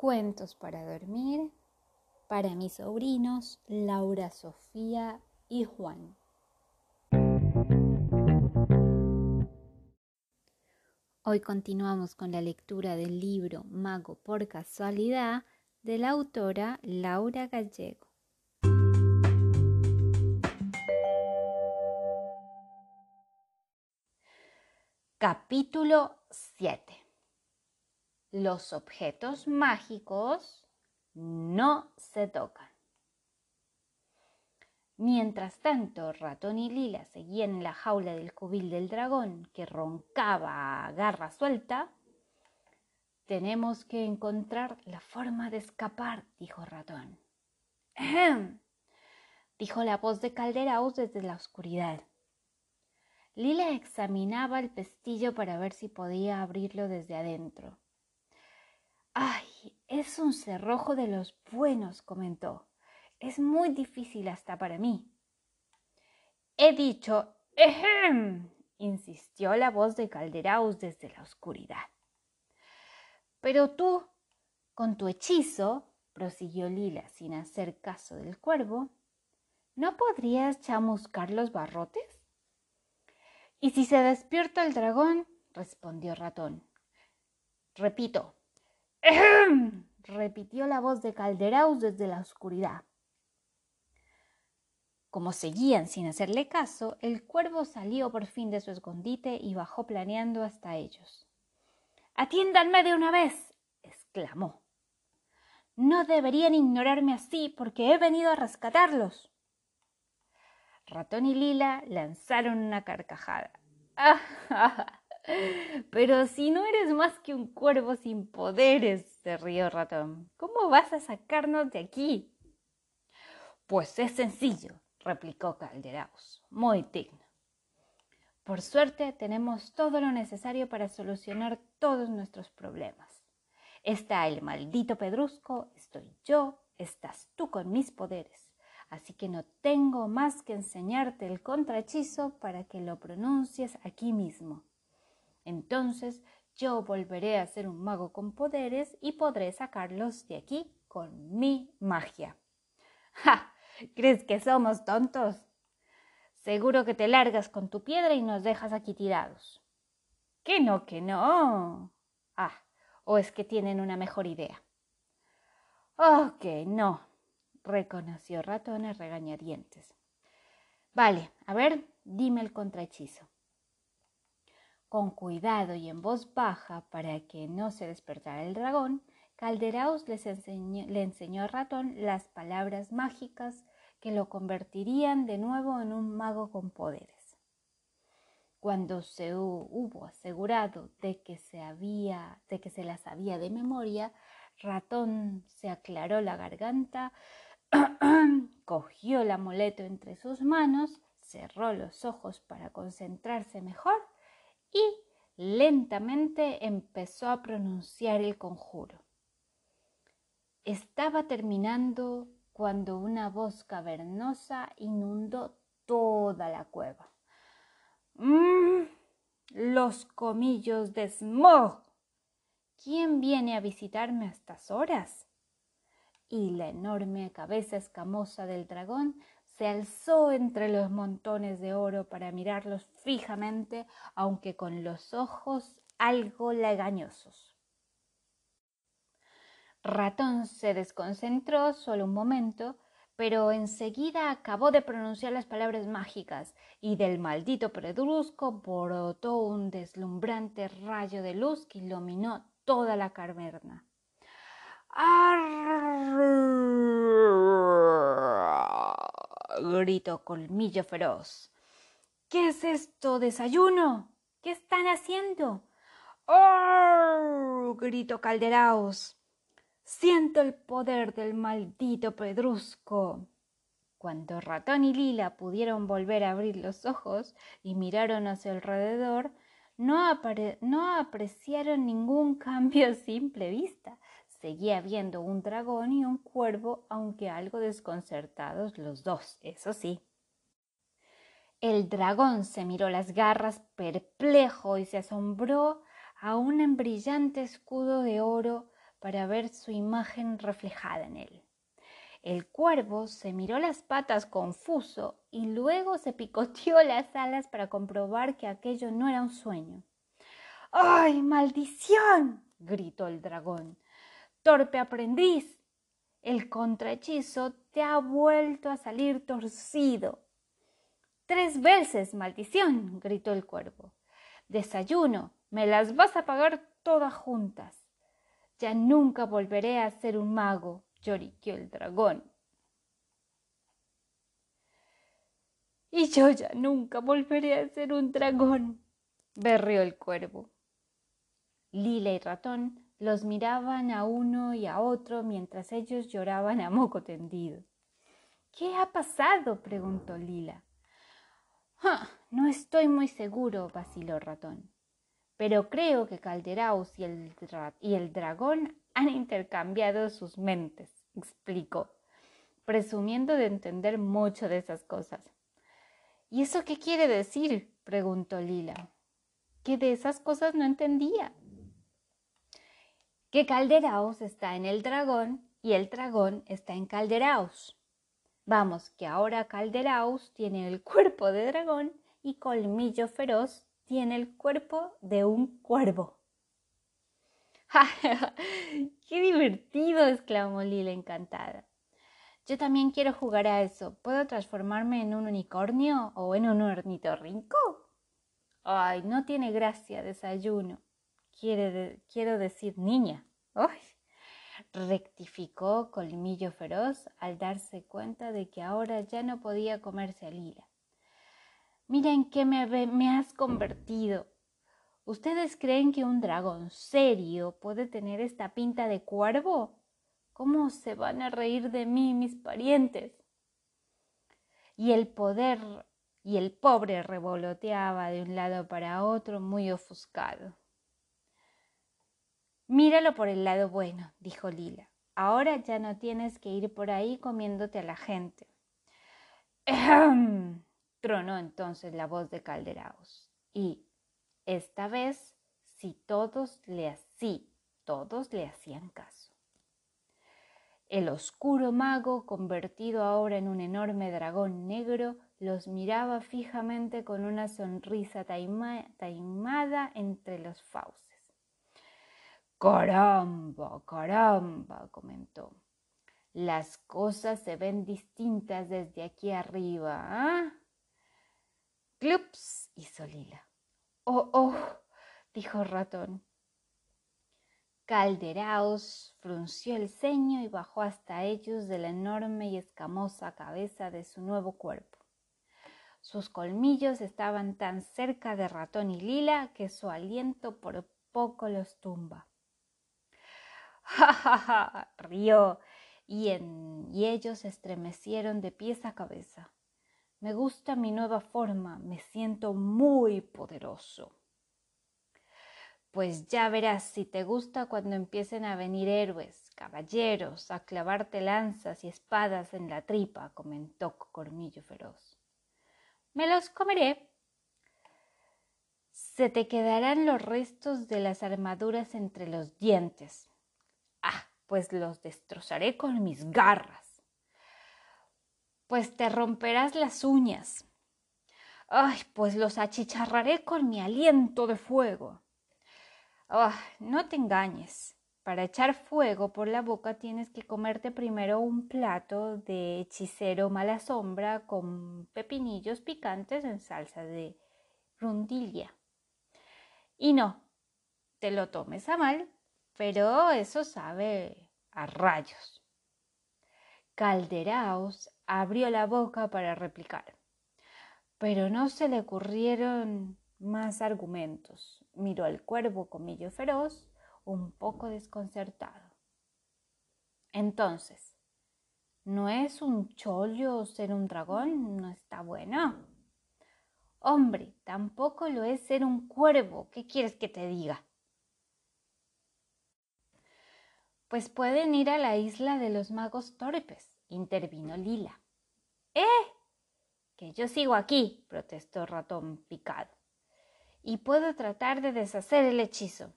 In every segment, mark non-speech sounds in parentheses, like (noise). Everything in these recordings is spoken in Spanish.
Cuentos para dormir para mis sobrinos Laura, Sofía y Juan. Hoy continuamos con la lectura del libro Mago por casualidad de la autora Laura Gallego. Capítulo 7 los objetos mágicos no se tocan. Mientras tanto, Ratón y Lila seguían en la jaula del cubil del dragón que roncaba a garra suelta. Tenemos que encontrar la forma de escapar, dijo Ratón. dijo la voz de Calderaus desde la oscuridad. Lila examinaba el pestillo para ver si podía abrirlo desde adentro. Ay, es un cerrojo de los buenos, comentó. Es muy difícil hasta para mí. He dicho, ejem, insistió la voz de Calderaus desde la oscuridad. Pero tú, con tu hechizo, prosiguió Lila sin hacer caso del cuervo, ¿no podrías chamuscar los barrotes? ¿Y si se despierta el dragón? respondió Ratón. Repito, (clears throat) repitió la voz de Calderaus desde la oscuridad. Como seguían sin hacerle caso, el cuervo salió por fin de su escondite y bajó planeando hasta ellos. Atiéndanme de una vez, exclamó. No deberían ignorarme así porque he venido a rescatarlos. Ratón y Lila lanzaron una carcajada. (laughs) Pero si no eres más que un cuervo sin poderes, se rió Ratón, ¿cómo vas a sacarnos de aquí? Pues es sencillo, replicó Calderaus, muy digno. Por suerte tenemos todo lo necesario para solucionar todos nuestros problemas. Está el maldito pedrusco, estoy yo, estás tú con mis poderes. Así que no tengo más que enseñarte el contrahechizo para que lo pronuncies aquí mismo. Entonces yo volveré a ser un mago con poderes y podré sacarlos de aquí con mi magia. (laughs) ¡Ja! ¿Crees que somos tontos? Seguro que te largas con tu piedra y nos dejas aquí tirados. Que no, que no. Ah, o es que tienen una mejor idea. Oh, que no, reconoció Ratón a regañadientes. Vale, a ver, dime el contrahechizo. Con cuidado y en voz baja para que no se despertara el dragón, Calderaus le enseñó a Ratón las palabras mágicas que lo convertirían de nuevo en un mago con poderes. Cuando se hubo asegurado de que se había, de que se las sabía de memoria, Ratón se aclaró la garganta, (clears throat) cogió el amuleto entre sus manos, cerró los ojos para concentrarse mejor y lentamente empezó a pronunciar el conjuro. Estaba terminando cuando una voz cavernosa inundó toda la cueva. ¡Mmm! Los comillos de smog. ¿Quién viene a visitarme a estas horas? Y la enorme cabeza escamosa del dragón se alzó entre los montones de oro para mirarlos fijamente, aunque con los ojos algo lagañosos. Ratón se desconcentró solo un momento, pero enseguida acabó de pronunciar las palabras mágicas y del maldito pedrusco brotó un deslumbrante rayo de luz que iluminó toda la caverna gritó Colmillo Feroz. ¿Qué es esto? ¿Desayuno? ¿Qué están haciendo? ¡Oh! gritó Calderaos. Siento el poder del maldito pedrusco. Cuando Ratón y Lila pudieron volver a abrir los ojos y miraron hacia alrededor, no, no apreciaron ningún cambio a simple vista. Seguía viendo un dragón y un cuervo, aunque algo desconcertados los dos, eso sí. El dragón se miró las garras perplejo y se asombró a un brillante escudo de oro para ver su imagen reflejada en él. El cuervo se miró las patas confuso y luego se picoteó (laughs) las alas para comprobar que aquello no era un sueño. ¡Ay, maldición! gritó el dragón. Torpe aprendiz. El contrahechizo te ha vuelto a salir torcido. Tres veces, maldición, gritó el cuervo. Desayuno, me las vas a pagar todas juntas. Ya nunca volveré a ser un mago, lloriqueó el dragón. Y yo ya nunca volveré a ser un dragón, berrió el cuervo. Lila y ratón los miraban a uno y a otro mientras ellos lloraban a moco tendido. ¿Qué ha pasado? preguntó Lila. Ah, no estoy muy seguro, vaciló ratón. Pero creo que Calderaus y el, y el dragón han intercambiado sus mentes explicó, presumiendo de entender mucho de esas cosas. ¿Y eso qué quiere decir? preguntó Lila. Que de esas cosas no entendía. Que Calderaos está en el dragón y el dragón está en Calderaos. Vamos, que ahora Calderaos tiene el cuerpo de dragón y Colmillo Feroz tiene el cuerpo de un cuervo. (laughs) ¡Qué divertido! exclamó Lila encantada. Yo también quiero jugar a eso. ¿Puedo transformarme en un unicornio o en un ornitorrinco? Ay, no tiene gracia, desayuno. Quiero decir niña. ¡Ay! Rectificó Colmillo Feroz al darse cuenta de que ahora ya no podía comerse a Lila. Mira en qué me has convertido. ¿Ustedes creen que un dragón serio puede tener esta pinta de cuervo? ¿Cómo se van a reír de mí mis parientes? Y el poder y el pobre revoloteaba de un lado para otro muy ofuscado. Míralo por el lado bueno, dijo Lila. Ahora ya no tienes que ir por ahí comiéndote a la gente. tronó entonces la voz de Calderaos. Y esta vez si todos le, todos le hacían caso. El oscuro mago, convertido ahora en un enorme dragón negro, los miraba fijamente con una sonrisa taimada entre los fauces. Caramba, caramba, comentó. Las cosas se ven distintas desde aquí arriba, ¿ah? Clups hizo Lila. Oh, oh, dijo ratón. Calderaos frunció el ceño y bajó hasta ellos de la enorme y escamosa cabeza de su nuevo cuerpo. Sus colmillos estaban tan cerca de ratón y lila que su aliento por poco los tumba. (laughs) ¡Ja, y, y ellos estremecieron de pies a cabeza. Me gusta mi nueva forma, me siento muy poderoso. Pues ya verás si te gusta cuando empiecen a venir héroes, caballeros, a clavarte lanzas y espadas en la tripa, comentó Cormillo Feroz. Me los comeré. Se te quedarán los restos de las armaduras entre los dientes. Pues los destrozaré con mis garras pues te romperás las uñas. Ay, pues los achicharraré con mi aliento de fuego. Ah, no te engañes. Para echar fuego por la boca tienes que comerte primero un plato de hechicero mala sombra con pepinillos picantes en salsa de rundilla. Y no, te lo tomes a mal, pero eso sabe a rayos. Calderaos abrió la boca para replicar, pero no se le ocurrieron más argumentos. Miró al cuervo comillo feroz, un poco desconcertado. Entonces, ¿no es un chollo ser un dragón? ¿No está bueno? Hombre, tampoco lo es ser un cuervo. ¿Qué quieres que te diga? Pues pueden ir a la isla de los magos torpes intervino Lila. ¡Eh! Que yo sigo aquí, protestó Ratón picado, y puedo tratar de deshacer el hechizo.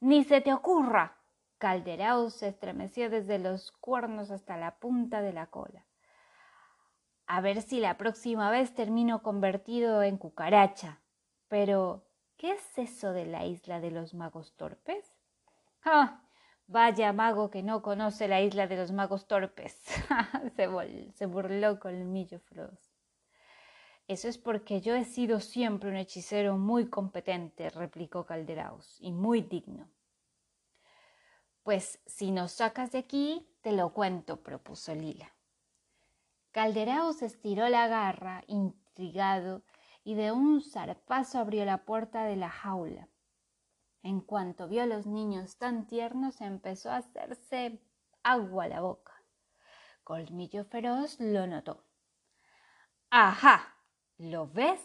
Ni se te ocurra, Calderao se estremeció desde los cuernos hasta la punta de la cola. A ver si la próxima vez termino convertido en cucaracha. Pero, ¿qué es eso de la isla de los magos torpes? ¡Ah! Vaya mago que no conoce la isla de los magos torpes. (laughs) se, burló Colmillo Feroz. Eso es porque yo he sido siempre un hechicero muy competente, replicó Calderaus, y muy digno. Pues si nos sacas de aquí, te lo cuento, propuso Lila. Calderaus estiró la garra, intrigado, y de un zarpazo abrió la puerta de la jaula. En cuanto vio a los niños tan tiernos, empezó a hacerse agua a la boca. Colmillo Feroz lo notó. ¡Ajá! ¿Lo ves?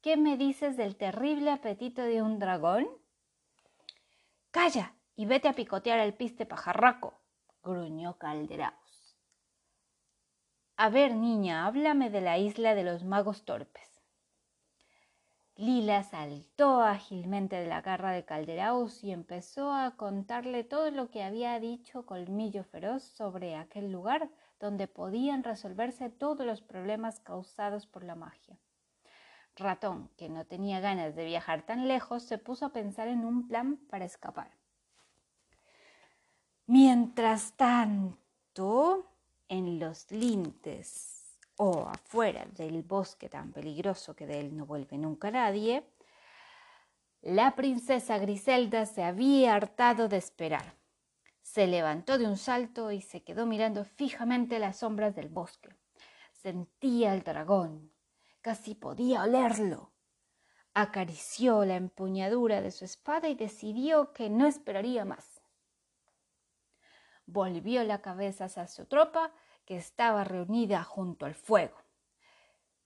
¿Qué me dices del terrible apetito de un dragón? Calla y vete a picotear el piste pajarraco, gruñó Calderaos. A ver, niña, háblame de la isla de los magos torpes. Lila saltó ágilmente de la garra de Calderaus y empezó a contarle todo lo que había dicho Colmillo Feroz sobre aquel lugar donde podían resolverse todos los problemas causados por la magia. Ratón, que no tenía ganas de viajar tan lejos, se puso a pensar en un plan para escapar. Mientras tanto, en los lindes o afuera del bosque tan peligroso que de él no vuelve nunca nadie, la princesa Griselda se había hartado de esperar. Se levantó de un salto y se quedó mirando fijamente las sombras del bosque. Sentía el dragón, casi podía olerlo. Acarició la empuñadura de su espada y decidió que no esperaría más. Volvió la cabeza hacia su tropa, que estaba reunida junto al fuego.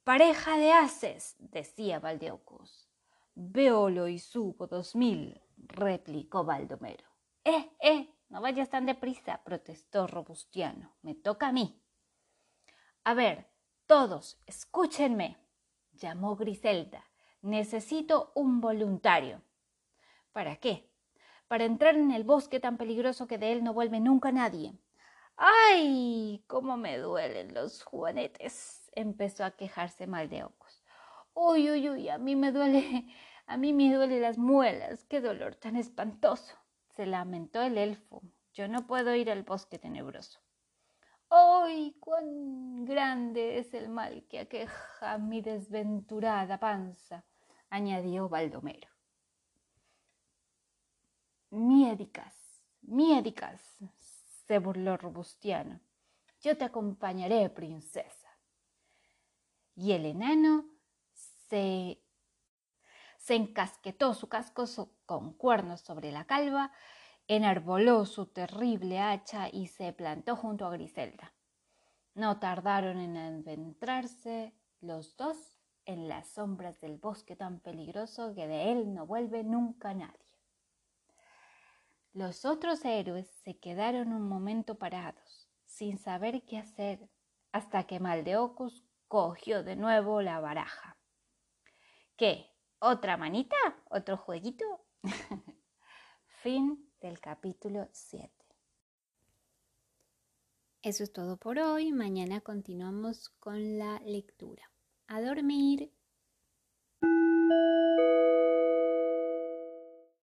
Pareja de haces, decía Valdeocus. Veolo y subo dos mil, replicó Baldomero. Eh, eh, no vayas tan deprisa, protestó Robustiano. Me toca a mí. A ver, todos, escúchenme, llamó Griselda. Necesito un voluntario. ¿Para qué? Para entrar en el bosque tan peligroso que de él no vuelve nunca nadie. ¡Ay! ¡Cómo me duelen los juanetes! empezó a quejarse Maldeocos. ¡Uy, uy, uy! A mí me duele, (laughs) a mí me duelen las muelas. ¡Qué dolor tan espantoso! se lamentó el elfo. Yo no puedo ir al bosque tenebroso. ¡Ay, cuán grande es el mal que aqueja mi desventurada panza! añadió Baldomero. Miédicas, miédicas, se burló Robustiano. Yo te acompañaré, princesa. Y el enano se se encasquetó su casco con cuernos sobre la calva, enarboló su terrible hacha y se plantó junto a Griselda. No tardaron en adentrarse los dos en las sombras del bosque tan peligroso que de él no vuelve nunca nadie. Los otros héroes se quedaron un momento parados, sin saber qué hacer, hasta que Maldeocus cogió de nuevo la baraja. ¿Qué? ¿Otra manita? ¿Otro jueguito? (laughs) fin del capítulo 7. Eso es todo por hoy. Mañana continuamos con la lectura. A dormir.